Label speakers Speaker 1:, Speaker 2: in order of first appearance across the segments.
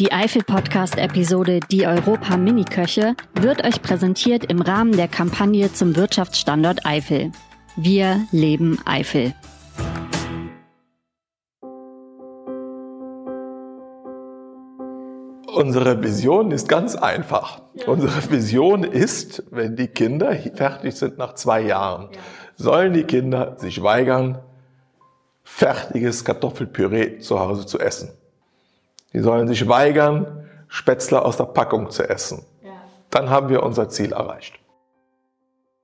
Speaker 1: Die Eifel-Podcast-Episode Die Europa Miniköche wird euch präsentiert im Rahmen der Kampagne zum Wirtschaftsstandort Eifel. Wir leben Eifel.
Speaker 2: Unsere Vision ist ganz einfach. Unsere Vision ist, wenn die Kinder fertig sind nach zwei Jahren, sollen die Kinder sich weigern, fertiges Kartoffelpüree zu Hause zu essen. Die sollen sich weigern, Spätzle aus der Packung zu essen. Dann haben wir unser Ziel erreicht.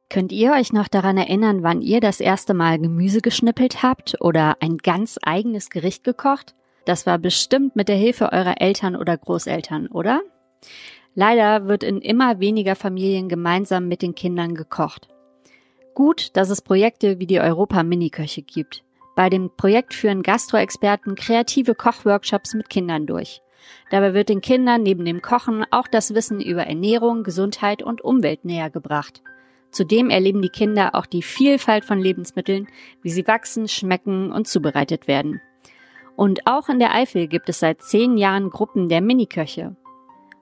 Speaker 1: Könnt ihr euch noch daran erinnern, wann ihr das erste Mal Gemüse geschnippelt habt oder ein ganz eigenes Gericht gekocht? Das war bestimmt mit der Hilfe eurer Eltern oder Großeltern, oder? Leider wird in immer weniger Familien gemeinsam mit den Kindern gekocht. Gut, dass es Projekte wie die Europa Miniköche gibt. Bei dem Projekt führen Gastroexperten kreative Kochworkshops mit Kindern durch. Dabei wird den Kindern neben dem Kochen auch das Wissen über Ernährung, Gesundheit und Umwelt näher gebracht. Zudem erleben die Kinder auch die Vielfalt von Lebensmitteln, wie sie wachsen, schmecken und zubereitet werden. Und auch in der Eifel gibt es seit zehn Jahren Gruppen der Miniköche.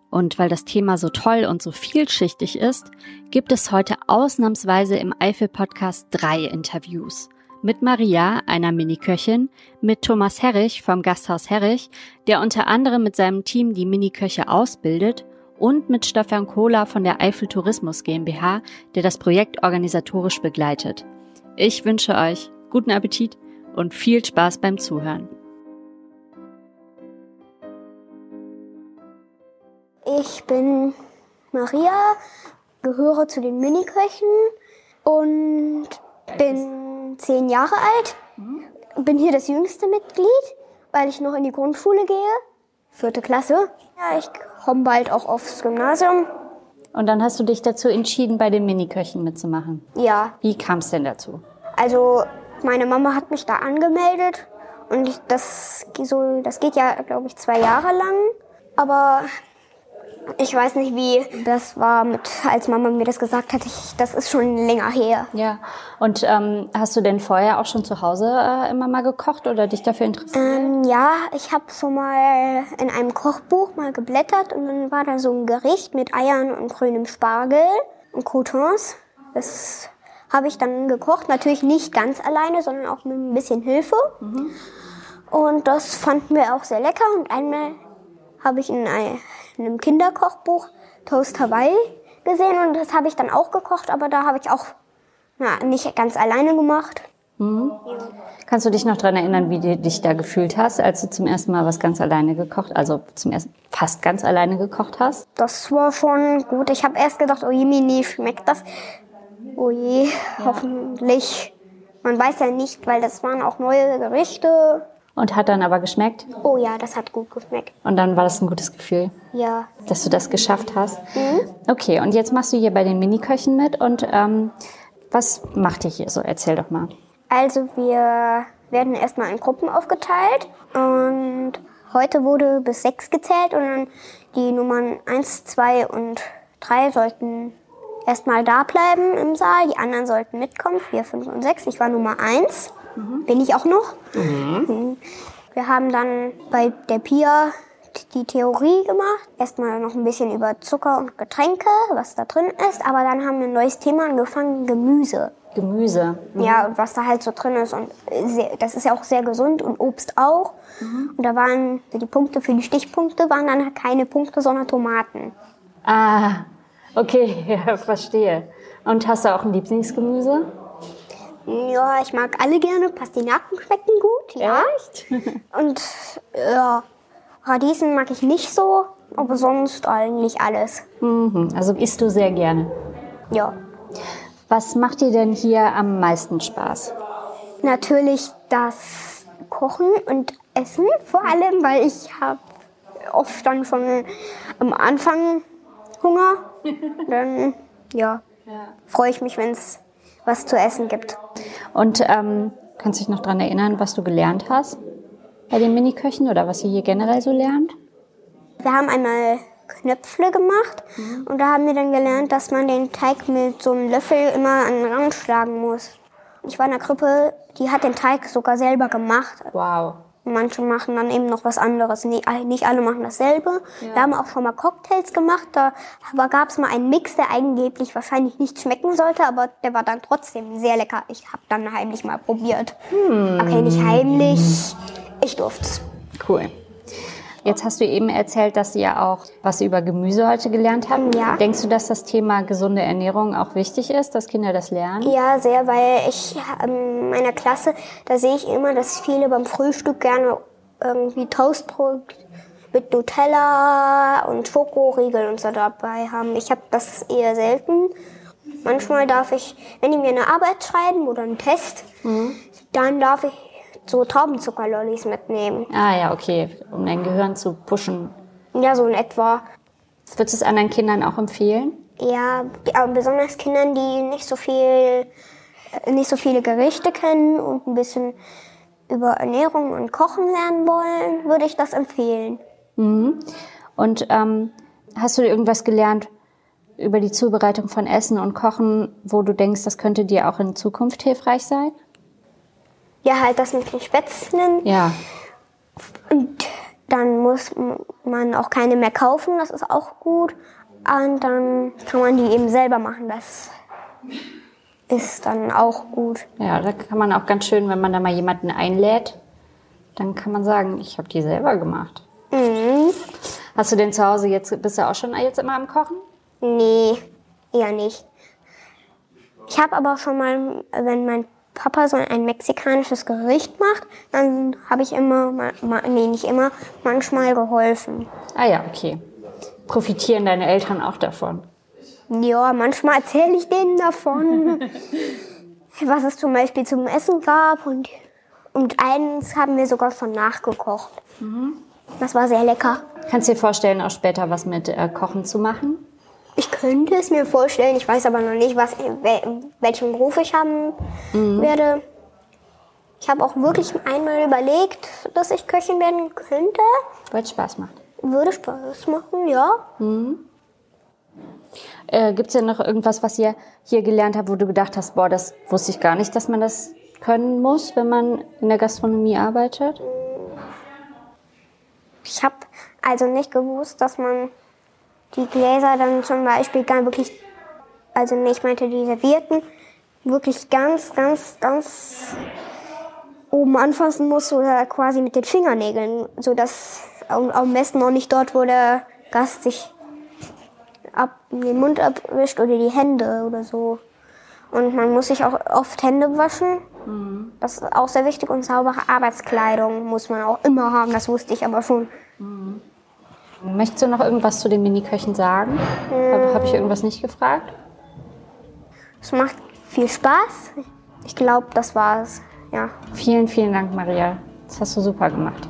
Speaker 1: Und weil das Thema so toll und so vielschichtig ist, gibt es heute ausnahmsweise im Eifel-Podcast drei Interviews mit Maria, einer Miniköchin, mit Thomas Herrich vom Gasthaus Herrich, der unter anderem mit seinem Team die Miniköche ausbildet, und mit Stefan Kohler von der Eifel Tourismus GmbH, der das Projekt organisatorisch begleitet. Ich wünsche euch guten Appetit und viel Spaß beim Zuhören.
Speaker 3: Ich bin Maria, gehöre zu den Miniköchen und bin zehn Jahre alt, bin hier das jüngste Mitglied, weil ich noch in die Grundschule gehe, vierte Klasse. Ja, ich komme bald auch aufs Gymnasium.
Speaker 1: Und dann hast du dich dazu entschieden, bei den Miniköchen mitzumachen?
Speaker 3: Ja.
Speaker 1: Wie kam es denn dazu?
Speaker 3: Also meine Mama hat mich da angemeldet und ich, das, so, das geht ja, glaube ich, zwei Jahre lang. Aber ich weiß nicht, wie das war, mit, als Mama mir das gesagt hat. Ich, das ist schon länger her.
Speaker 1: Ja. Und ähm, hast du denn vorher auch schon zu Hause äh, immer mal gekocht oder dich dafür interessiert?
Speaker 3: Ähm, ja, ich habe so mal in einem Kochbuch mal geblättert und dann war da so ein Gericht mit Eiern und grünem Spargel und Croutons. Das habe ich dann gekocht. Natürlich nicht ganz alleine, sondern auch mit ein bisschen Hilfe. Mhm. Und das fanden wir auch sehr lecker. Und einmal habe ich in einem Kinderkochbuch Toast Hawaii gesehen und das habe ich dann auch gekocht, aber da habe ich auch na, nicht ganz alleine gemacht.
Speaker 1: Mhm. Kannst du dich noch daran erinnern, wie du dich da gefühlt hast, als du zum ersten Mal was ganz alleine gekocht, also zum ersten fast ganz alleine gekocht hast?
Speaker 3: Das war schon gut. Ich habe erst gedacht, oh je, Mini, schmeckt das? Oh je, ja. hoffentlich. Man weiß ja nicht, weil das waren auch neue Gerichte.
Speaker 1: Und hat dann aber geschmeckt?
Speaker 3: Oh ja, das hat gut geschmeckt.
Speaker 1: Und dann war das ein gutes Gefühl?
Speaker 3: Ja.
Speaker 1: Dass du das geschafft hast? Mhm. Okay, und jetzt machst du hier bei den Miniköchen mit und ähm, was macht ihr hier so? Erzähl doch mal.
Speaker 3: Also wir werden erstmal in Gruppen aufgeteilt und heute wurde bis sechs gezählt und dann die Nummern eins, zwei und drei sollten erstmal da bleiben im Saal. Die anderen sollten mitkommen, vier, fünf und sechs. Ich war Nummer eins. Mhm. Bin ich auch noch. Mhm. mhm. Wir haben dann bei der Pia die Theorie gemacht. Erstmal noch ein bisschen über Zucker und Getränke, was da drin ist. Aber dann haben wir ein neues Thema angefangen, Gemüse.
Speaker 1: Gemüse.
Speaker 3: Mhm. Ja, und was da halt so drin ist. Und sehr, das ist ja auch sehr gesund und Obst auch. Mhm. Und da waren die Punkte für die Stichpunkte waren dann keine Punkte, sondern Tomaten.
Speaker 1: Ah, okay, ja, verstehe. Und hast du auch ein Lieblingsgemüse?
Speaker 3: Ja, ich mag alle gerne. Pastinaken schmecken gut, ja.
Speaker 1: Echt?
Speaker 3: Und ja, Radieschen mag ich nicht so, aber sonst eigentlich alles.
Speaker 1: Mhm. Also isst du sehr gerne?
Speaker 3: Ja.
Speaker 1: Was macht dir denn hier am meisten Spaß?
Speaker 3: Natürlich das Kochen und Essen vor allem, weil ich habe oft dann schon am Anfang Hunger. Dann ja. freue ich mich, wenn es was zu essen gibt.
Speaker 1: Und ähm, kannst du dich noch daran erinnern, was du gelernt hast bei den Miniköchen oder was ihr hier generell so lernt?
Speaker 3: Wir haben einmal Knöpfle gemacht mhm. und da haben wir dann gelernt, dass man den Teig mit so einem Löffel immer an den Rand schlagen muss. Ich war in der Krippe, die hat den Teig sogar selber gemacht.
Speaker 1: Wow.
Speaker 3: Manche machen dann eben noch was anderes. Nicht, alle machen dasselbe. Ja. Wir haben auch schon mal Cocktails gemacht. Da gab es mal einen Mix, der angeblich wahrscheinlich nicht schmecken sollte, aber der war dann trotzdem sehr lecker. Ich habe dann heimlich mal probiert. Hm. Okay, nicht heimlich. Ich durfte
Speaker 1: Cool. Jetzt hast du eben erzählt, dass ihr auch was über Gemüse heute gelernt habt. Ja. Denkst du, dass das Thema gesunde Ernährung auch wichtig ist, dass Kinder das lernen?
Speaker 3: Ja, sehr, weil ich in ähm, meiner Klasse, da sehe ich immer, dass viele beim Frühstück gerne irgendwie Toastbrot mit Nutella und Schokoriegel und so dabei haben. Ich habe das eher selten. Manchmal darf ich, wenn die mir eine Arbeit schreiben oder einen Test, mhm. dann darf ich so Traubenzuckerlollis mitnehmen.
Speaker 1: Ah ja, okay, um dein Gehirn zu pushen.
Speaker 3: Ja, so in etwa.
Speaker 1: Würdest du es anderen Kindern auch empfehlen?
Speaker 3: Ja, aber besonders Kindern, die nicht so viel, nicht so viele Gerichte kennen und ein bisschen über Ernährung und Kochen lernen wollen, würde ich das empfehlen.
Speaker 1: Mhm. Und ähm, hast du irgendwas gelernt über die Zubereitung von Essen und Kochen, wo du denkst, das könnte dir auch in Zukunft hilfreich sein?
Speaker 3: Ja, halt das mit den Spätzlen.
Speaker 1: Ja.
Speaker 3: Und dann muss man auch keine mehr kaufen, das ist auch gut. Und dann kann man die eben selber machen, das ist dann auch gut.
Speaker 1: Ja, da kann man auch ganz schön, wenn man da mal jemanden einlädt, dann kann man sagen, ich habe die selber gemacht. Mhm. Hast du denn zu Hause jetzt, bist du auch schon jetzt immer am Kochen?
Speaker 3: Nee, eher nicht. Ich habe aber schon mal, wenn mein Papa so ein mexikanisches Gericht macht, dann habe ich immer, nee, nicht immer, manchmal geholfen.
Speaker 1: Ah ja, okay. Profitieren deine Eltern auch davon?
Speaker 3: Ja, manchmal erzähle ich denen davon, was es zum Beispiel zum Essen gab und, und eins haben wir sogar schon nachgekocht. Mhm. Das war sehr lecker.
Speaker 1: Kannst du dir vorstellen, auch später was mit äh, Kochen zu machen?
Speaker 3: Ich könnte es mir vorstellen, ich weiß aber noch nicht, was, welchen Beruf ich haben mhm. werde. Ich habe auch wirklich einmal überlegt, dass ich Köchin werden könnte.
Speaker 1: Würde Spaß machen.
Speaker 3: Würde Spaß machen, ja. Mhm.
Speaker 1: Äh, Gibt es denn noch irgendwas, was ihr hier gelernt habt, wo du gedacht hast, boah, das wusste ich gar nicht, dass man das können muss, wenn man in der Gastronomie arbeitet?
Speaker 3: Ich habe also nicht gewusst, dass man die Gläser dann zum Beispiel gar wirklich, also ich meinte die Servierten, wirklich ganz, ganz, ganz oben anfassen muss oder quasi mit den Fingernägeln, sodass am besten auch nicht dort, wo der Gast sich ab, den Mund abwischt oder die Hände oder so. Und man muss sich auch oft Hände waschen. Mhm. Das ist auch sehr wichtig. Und saubere Arbeitskleidung muss man auch immer haben. Das wusste ich aber schon.
Speaker 1: Möchtest du noch irgendwas zu den Miniköchen sagen? Hm. Habe hab ich irgendwas nicht gefragt?
Speaker 3: Es macht viel Spaß. Ich glaube, das war's. Ja.
Speaker 1: Vielen, vielen Dank, Maria. Das hast du super gemacht.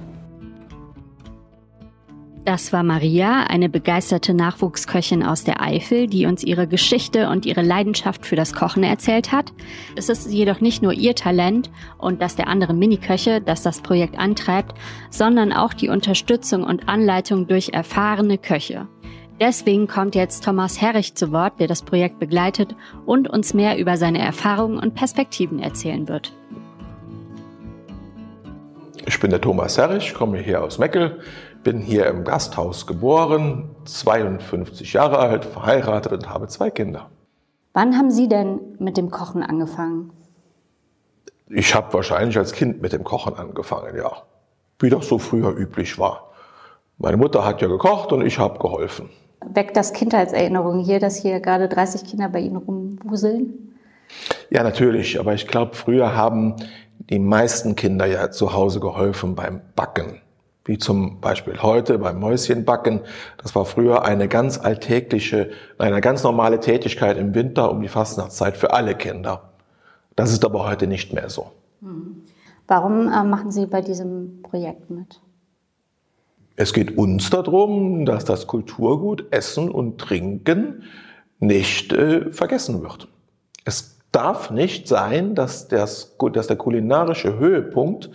Speaker 1: Das war Maria, eine begeisterte Nachwuchsköchin aus der Eifel, die uns ihre Geschichte und ihre Leidenschaft für das Kochen erzählt hat. Es ist jedoch nicht nur ihr Talent und das der anderen Miniköche, das das Projekt antreibt, sondern auch die Unterstützung und Anleitung durch erfahrene Köche. Deswegen kommt jetzt Thomas Herrich zu Wort, der das Projekt begleitet und uns mehr über seine Erfahrungen und Perspektiven erzählen wird.
Speaker 2: Ich bin der Thomas Herrich, komme hier aus Meckel, bin hier im Gasthaus geboren, 52 Jahre alt, verheiratet und habe zwei Kinder.
Speaker 1: Wann haben Sie denn mit dem Kochen angefangen?
Speaker 2: Ich habe wahrscheinlich als Kind mit dem Kochen angefangen, ja. Wie das so früher üblich war. Meine Mutter hat ja gekocht und ich habe geholfen.
Speaker 1: Weckt das Kindheitserinnerungen hier, dass hier gerade 30 Kinder bei Ihnen rumwuseln?
Speaker 2: Ja, natürlich. Aber ich glaube, früher haben die meisten Kinder ja zu Hause geholfen beim Backen wie zum Beispiel heute beim Mäuschenbacken. Das war früher eine ganz alltägliche, eine ganz normale Tätigkeit im Winter um die Fastnachtszeit für alle Kinder. Das ist aber heute nicht mehr so.
Speaker 1: Warum äh, machen Sie bei diesem Projekt mit?
Speaker 2: Es geht uns darum, dass das Kulturgut Essen und Trinken nicht äh, vergessen wird. Es darf nicht sein, dass, das, dass der kulinarische Höhepunkt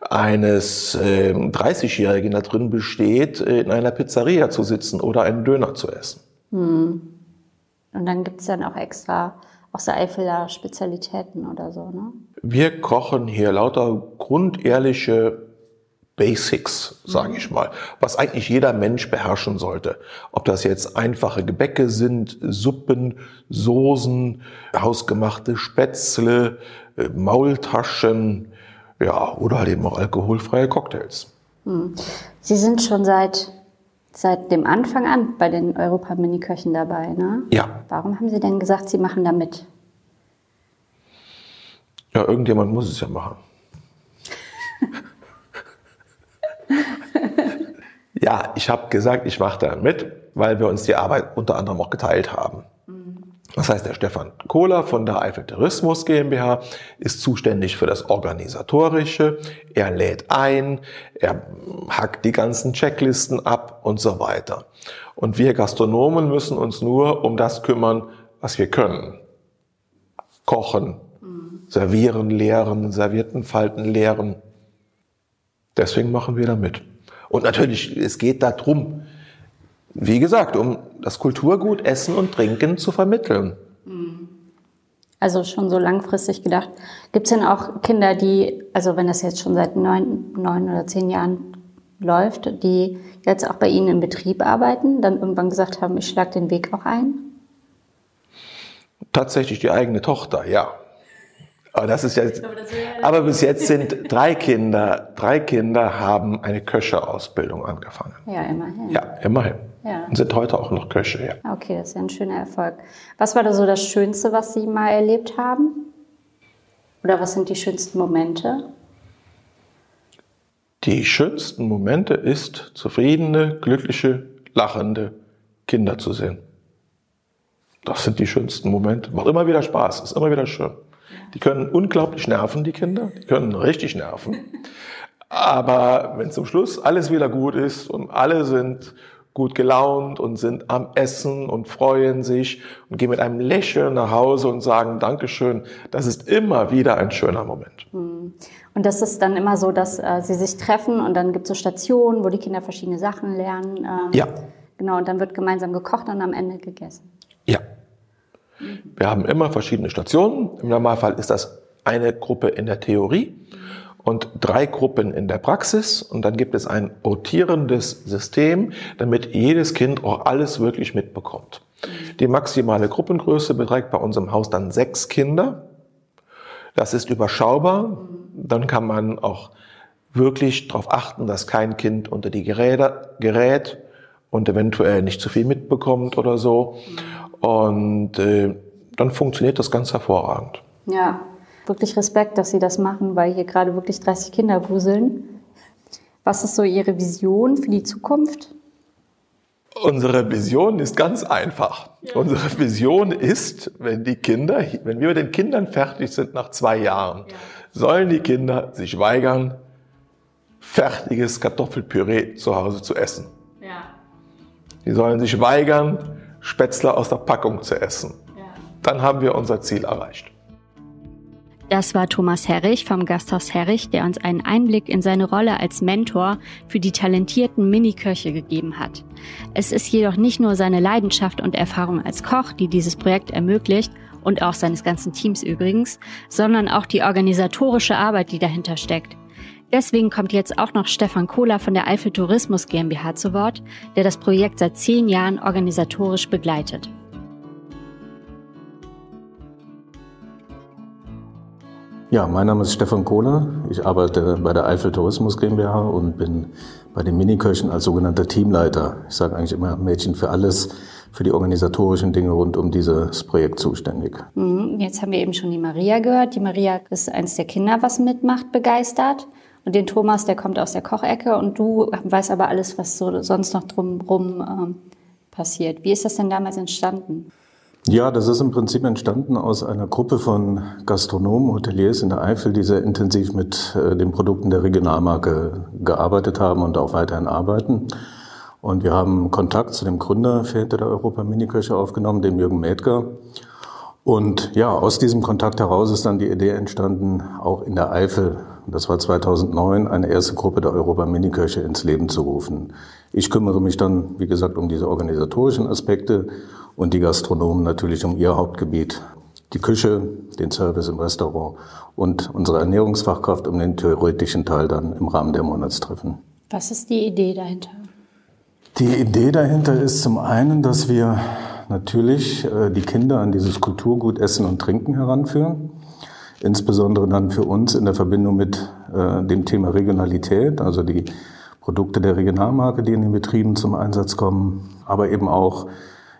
Speaker 2: eines äh, 30-Jährigen da drin besteht, in einer Pizzeria zu sitzen oder einen Döner zu essen. Hm.
Speaker 1: Und dann gibt es dann auch extra aus der Eifeler Spezialitäten oder so, ne?
Speaker 2: Wir kochen hier lauter grundehrliche Basics, sage ich mal, was eigentlich jeder Mensch beherrschen sollte. Ob das jetzt einfache Gebäcke sind, Suppen, Soßen, hausgemachte Spätzle, äh, Maultaschen, ja, oder halt eben auch alkoholfreie Cocktails.
Speaker 1: Hm. Sie sind schon seit, seit dem Anfang an bei den Europa-Mini-Köchen dabei, ne?
Speaker 2: Ja.
Speaker 1: Warum haben Sie denn gesagt, Sie machen da mit?
Speaker 2: Ja, irgendjemand muss es ja machen. ja, ich habe gesagt, ich mache da mit, weil wir uns die Arbeit unter anderem auch geteilt haben. Das heißt, der Stefan Kohler von der Eifel Tourismus GmbH ist zuständig für das Organisatorische. Er lädt ein, er hackt die ganzen Checklisten ab und so weiter. Und wir Gastronomen müssen uns nur um das kümmern, was wir können. Kochen, servieren, leeren, Serviettenfalten leeren. Deswegen machen wir da mit. Und natürlich, es geht darum, wie gesagt, um das Kulturgut Essen und Trinken zu vermitteln.
Speaker 1: Also schon so langfristig gedacht. Gibt es denn auch Kinder, die, also wenn das jetzt schon seit neun, neun oder zehn Jahren läuft, die jetzt auch bei Ihnen im Betrieb arbeiten, dann irgendwann gesagt haben, ich schlage den Weg auch ein?
Speaker 2: Tatsächlich die eigene Tochter, ja. Aber das ist jetzt, aber bis jetzt sind drei Kinder, drei Kinder haben eine Köcheausbildung angefangen.
Speaker 1: Ja, immerhin.
Speaker 2: Ja, immerhin.
Speaker 1: Ja.
Speaker 2: Und sind heute auch noch Köche, ja.
Speaker 1: Okay, das ist ja ein schöner Erfolg. Was war da so das Schönste, was Sie mal erlebt haben? Oder was sind die schönsten Momente?
Speaker 2: Die schönsten Momente ist, zufriedene, glückliche, lachende Kinder zu sehen. Das sind die schönsten Momente. Macht immer wieder Spaß, ist immer wieder schön. Die können unglaublich nerven, die Kinder. Die können richtig nerven. Aber wenn zum Schluss alles wieder gut ist und alle sind gut gelaunt und sind am Essen und freuen sich und gehen mit einem Lächeln nach Hause und sagen Dankeschön, das ist immer wieder ein schöner Moment.
Speaker 1: Und das ist dann immer so, dass äh, sie sich treffen und dann gibt es so Stationen, wo die Kinder verschiedene Sachen lernen. Ähm,
Speaker 2: Ja.
Speaker 1: Genau, und dann wird gemeinsam gekocht und am Ende gegessen.
Speaker 2: Ja. Wir haben immer verschiedene Stationen. Im Normalfall ist das eine Gruppe in der Theorie und drei Gruppen in der Praxis. Und dann gibt es ein rotierendes System, damit jedes Kind auch alles wirklich mitbekommt. Die maximale Gruppengröße beträgt bei uns im Haus dann sechs Kinder. Das ist überschaubar. Dann kann man auch wirklich darauf achten, dass kein Kind unter die Geräte gerät und eventuell nicht zu viel mitbekommt oder so. Und äh, dann funktioniert das ganz hervorragend.
Speaker 1: Ja, wirklich Respekt, dass Sie das machen, weil hier gerade wirklich 30 Kinder wuseln. Was ist so Ihre Vision für die Zukunft?
Speaker 2: Unsere Vision ist ganz einfach. Unsere Vision ist, wenn die Kinder, wenn wir mit den Kindern fertig sind nach zwei Jahren, sollen die Kinder sich weigern, fertiges Kartoffelpüree zu Hause zu essen.
Speaker 1: Ja.
Speaker 2: Die sollen sich weigern, Spätzle aus der Packung zu essen.
Speaker 1: ja.
Speaker 2: Dann haben wir unser Ziel erreicht.
Speaker 1: Das war Thomas Herrich vom Gasthaus Herrich, der uns einen Einblick in seine Rolle als Mentor für die talentierten Miniköche gegeben hat. Es ist jedoch nicht nur seine Leidenschaft und Erfahrung als Koch, die dieses Projekt ermöglicht und auch seines ganzen Teams übrigens, sondern auch die organisatorische Arbeit, die dahinter steckt. Deswegen kommt jetzt auch noch Stefan Kohler von der Eifel Tourismus GmbH zu Wort, der das Projekt seit zehn Jahren organisatorisch begleitet.
Speaker 4: Ja, mein Name ist Stefan Kohler. Ich arbeite bei der Eifel Tourismus GmbH und bin bei den Miniköchen als sogenannter Teamleiter. Ich sage eigentlich immer Mädchen für alles, für die organisatorischen Dinge rund um dieses Projekt zuständig.
Speaker 1: Mhm, Jetzt haben wir eben schon die Maria gehört. Die Maria ist eins der Kinder, was mitmacht, begeistert. Und den Thomas, der kommt aus der Kochecke und du weißt aber alles, was so sonst noch drumherum ähm, passiert. Wie ist das denn damals entstanden?
Speaker 4: Ja, das ist im Prinzip entstanden aus einer Gruppe von Gastronomen, Hoteliers in der Eifel, die sehr intensiv mit äh, den Produkten der Regionalmarke gearbeitet haben und auch weiterhin arbeiten. Und wir haben Kontakt zu dem Gründer der Europa Miniköche aufgenommen, dem Jürgen Mädger. Und ja, aus diesem Kontakt heraus ist dann die Idee entstanden, auch in der Eifel, das war 2009, eine erste Gruppe der Europa Miniköche ins Leben zu rufen. Ich kümmere mich dann, wie gesagt, um diese organisatorischen Aspekte und die Gastronomen natürlich um ihr Hauptgebiet, die Küche, den Service im Restaurant und unsere Ernährungsfachkraft um den theoretischen Teil dann im Rahmen der Monatstreffen.
Speaker 1: Was ist die Idee dahinter?
Speaker 4: Die Idee dahinter ist zum einen, dass wir natürlich äh, die Kinder an dieses Kulturgut Essen und Trinken heranführen. Insbesondere dann für uns in der Verbindung mit äh, dem Thema Regionalität, also die Produkte der Regionalmarke, die in den Betrieben zum Einsatz kommen, aber eben auch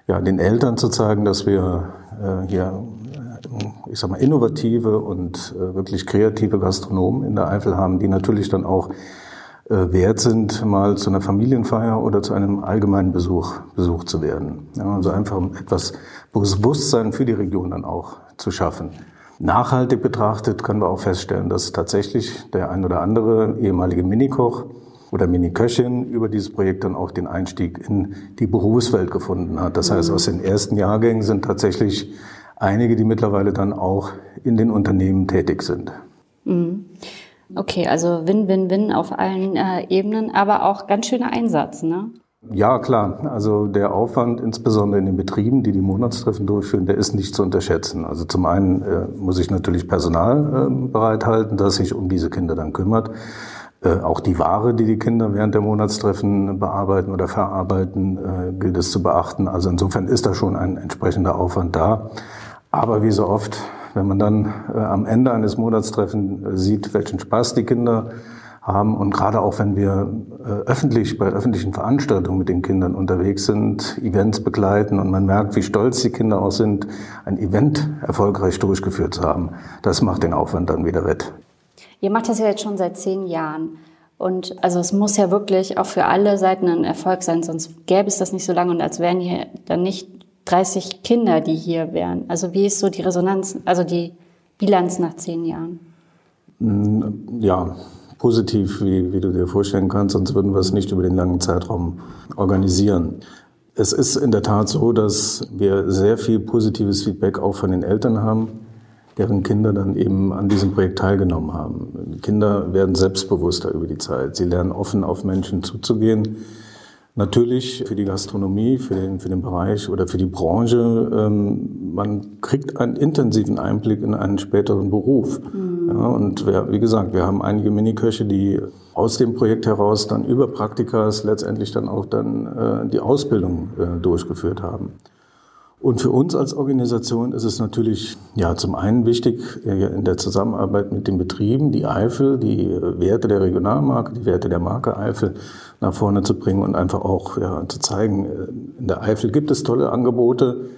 Speaker 4: ja, den Eltern zu zeigen, dass wir äh, hier, äh, ich sag mal, innovative und äh, wirklich kreative Gastronomen in der Eifel haben, die natürlich dann auch äh, wert sind, mal zu einer Familienfeier oder zu einem allgemeinen Besuch besucht zu werden. Ja, also einfach etwas Bewusstsein für die Region dann auch zu schaffen. Nachhaltig betrachtet können wir auch feststellen, dass tatsächlich der ein oder andere ehemalige Minikoch oder Miniköchin über dieses Projekt dann auch den Einstieg in die Berufswelt gefunden hat. Das heißt, aus den ersten Jahrgängen sind tatsächlich einige, die mittlerweile dann auch in den Unternehmen tätig sind.
Speaker 1: Mhm. Okay, also Win-Win-Win auf allen äh, Ebenen, aber auch ganz schöner Einsatz, ne?
Speaker 4: Ja, klar. Also der Aufwand, insbesondere in den Betrieben, die die Monatstreffen durchführen, der ist nicht zu unterschätzen. Also zum einen äh, muss ich natürlich Personal äh, bereithalten, das sich um diese Kinder dann kümmert. Äh, auch die Ware, die die Kinder während der Monatstreffen bearbeiten oder verarbeiten, äh, gilt es zu beachten. Also insofern ist da schon ein entsprechender Aufwand da. Aber wie so oft, wenn man dann äh, am Ende eines Monatstreffens sieht, welchen Spaß die Kinder haben. Und gerade auch wenn wir äh, öffentlich bei öffentlichen Veranstaltungen mit den Kindern unterwegs sind, Events begleiten und man merkt, wie stolz die Kinder auch sind, ein Event erfolgreich durchgeführt zu haben, das macht den Aufwand dann wieder wett.
Speaker 1: Ihr macht das ja jetzt schon seit zehn Jahren. Und also es muss ja wirklich auch für alle Seiten ein Erfolg sein, sonst gäbe es das nicht so lange und als wären hier dann nicht 30 Kinder, die hier wären. Also wie ist so die Resonanz, also die Bilanz nach zehn Jahren?
Speaker 4: Ja, positiv, wie, wie du dir vorstellen kannst, sonst würden wir es nicht über den langen Zeitraum organisieren. Es ist in der Tat so, dass wir sehr viel positives Feedback auch von den Eltern haben, deren Kinder dann eben an diesem Projekt teilgenommen haben. Die Kinder werden selbstbewusster über die Zeit. Sie lernen offen auf Menschen zuzugehen Natürlich für die Gastronomie, für den, für den Bereich oder für die Branche, ähm, man kriegt einen intensiven Einblick in einen späteren Beruf. Mhm. Ja, und wir, wie gesagt, wir haben einige Miniköche, die aus dem Projekt heraus dann über Praktikas letztendlich dann auch dann äh, die Ausbildung äh, durchgeführt haben. Und für uns als Organisation ist es natürlich ja zum einen wichtig äh, in der Zusammenarbeit mit den Betrieben die Eifel, die Werte der Regionalmarke, die Werte der Marke Eifel nach vorne zu bringen und einfach auch ja, zu zeigen, äh, in der Eifel gibt es tolle Angebote.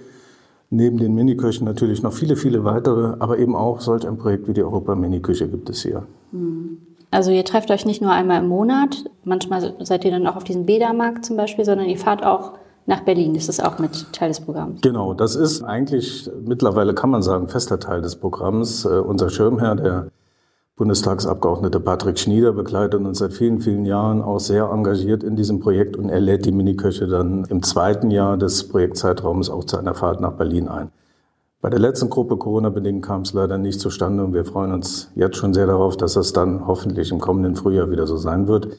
Speaker 4: Neben den Miniköchen natürlich noch viele, viele weitere, aber eben auch solch ein Projekt wie die Europa Miniküche gibt es hier.
Speaker 1: Hm. Also ihr trefft euch nicht nur einmal im Monat, manchmal seid ihr dann auch auf diesem Bädermarkt zum Beispiel, sondern ihr fahrt auch nach Berlin. Ist das auch mit Teil des Programms?
Speaker 4: Genau, das ist eigentlich mittlerweile, kann man sagen, fester Teil des Programms. Uh, unser Schirmherr, der Bundestagsabgeordnete Patrick Schnieder, begleitet uns seit vielen, vielen Jahren auch sehr engagiert in diesem Projekt und er lädt die Miniköche dann im zweiten Jahr des Projektzeitraums auch zu einer Fahrt nach Berlin ein. Bei der letzten Gruppe Corona-bedingt kam es leider nicht zustande und wir freuen uns jetzt schon sehr darauf, dass das dann hoffentlich im kommenden Frühjahr wieder so sein wird.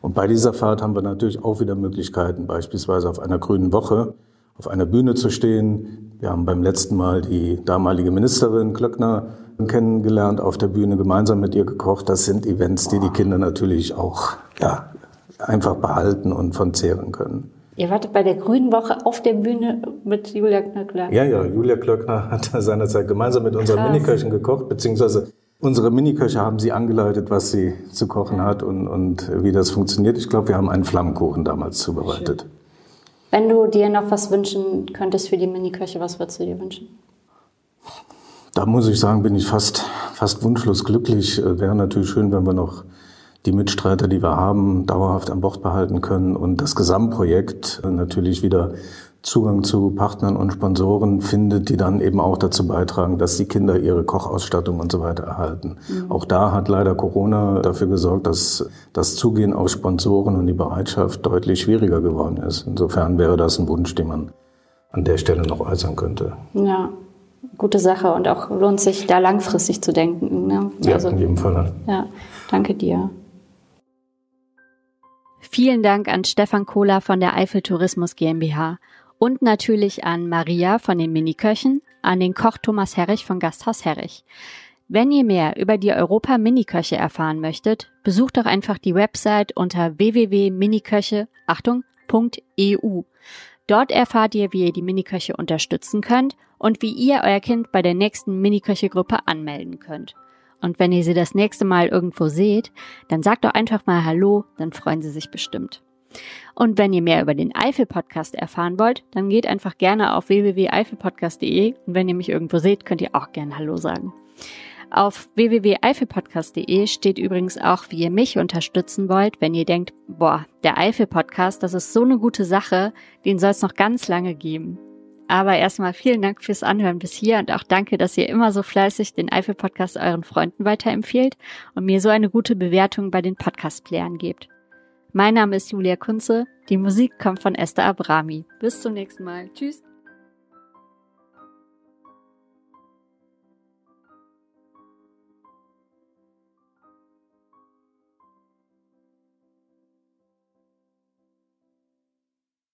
Speaker 4: Und bei dieser Fahrt haben wir natürlich auch wieder Möglichkeiten, beispielsweise auf einer grünen Woche auf einer Bühne zu stehen. Wir haben beim letzten Mal die damalige Ministerin Klöckner kennengelernt, auf der Bühne gemeinsam mit ihr gekocht. Das sind Events, die die Kinder natürlich auch ja, einfach behalten und von zehren können.
Speaker 1: Ihr wartet bei der Grünen Woche auf der Bühne mit Julia Klöckner?
Speaker 4: Ja, ja, Julia Klöckner hat seinerzeit gemeinsam mit unseren Miniköchen gekocht, beziehungsweise Unsere Miniköche haben sie angeleitet, was sie zu kochen hat und, und wie das funktioniert. Ich glaube, wir haben einen Flammkuchen damals zubereitet.
Speaker 1: Wenn du dir noch was wünschen könntest für die Miniköche, was würdest du dir wünschen?
Speaker 4: Da muss ich sagen, bin ich fast, fast wunschlos glücklich. Äh, wäre natürlich schön, wenn wir noch die Mitstreiter, die wir haben, dauerhaft an Bord behalten können und das Gesamtprojekt äh, natürlich wieder Zugang zu Partnern und Sponsoren findet, die dann eben auch dazu beitragen, dass die Kinder ihre Kochausstattung und so weiter erhalten. Mhm. Auch da hat leider Corona dafür gesorgt, dass das Zugehen auf Sponsoren und die Bereitschaft deutlich schwieriger geworden ist. Insofern wäre das ein Wunsch, den man an der Stelle noch äußern könnte.
Speaker 1: Ja, gute Sache und auch lohnt sich da langfristig zu denken. Ne?
Speaker 4: Ja, also, in jedem Fall.
Speaker 1: Ja, danke dir. Vielen Dank an Stefan Kohler von der Eifel Tourismus GmbH und natürlich an Maria von den Miniköchen, an den Koch Thomas Herrich von Gasthaus Herrich. Wenn ihr mehr über die Europa Miniköche erfahren möchtet, besucht doch einfach die Website unter www.miniköche, Achtung, .eu. Dort erfahrt ihr, wie ihr die Miniköche unterstützen könnt und wie ihr euer Kind bei der nächsten Miniköche-Gruppe anmelden könnt. Und wenn ihr sie das nächste Mal irgendwo seht, dann sagt doch einfach mal Hallo, dann freuen sie sich bestimmt. Und wenn ihr mehr über den Eifel-Podcast erfahren wollt, dann geht einfach gerne auf www.eifelpodcast.de und wenn ihr mich irgendwo seht, könnt ihr auch gerne Hallo sagen. Auf www.eifelpodcast.de steht übrigens auch, wie ihr mich unterstützen wollt, wenn ihr denkt, boah, der Eifel-Podcast, das ist so eine gute Sache, den soll es noch ganz lange geben. Aber erstmal vielen Dank fürs Anhören bis hier und auch danke, dass ihr immer so fleißig den Eifel-Podcast euren Freunden weiterempfehlt und mir so eine gute Bewertung bei den Podcast-Playern gebt. Mein Name ist Julia Kunze. Die Musik kommt von Esther Abrami. Bis zum nächsten Mal. Tschüss.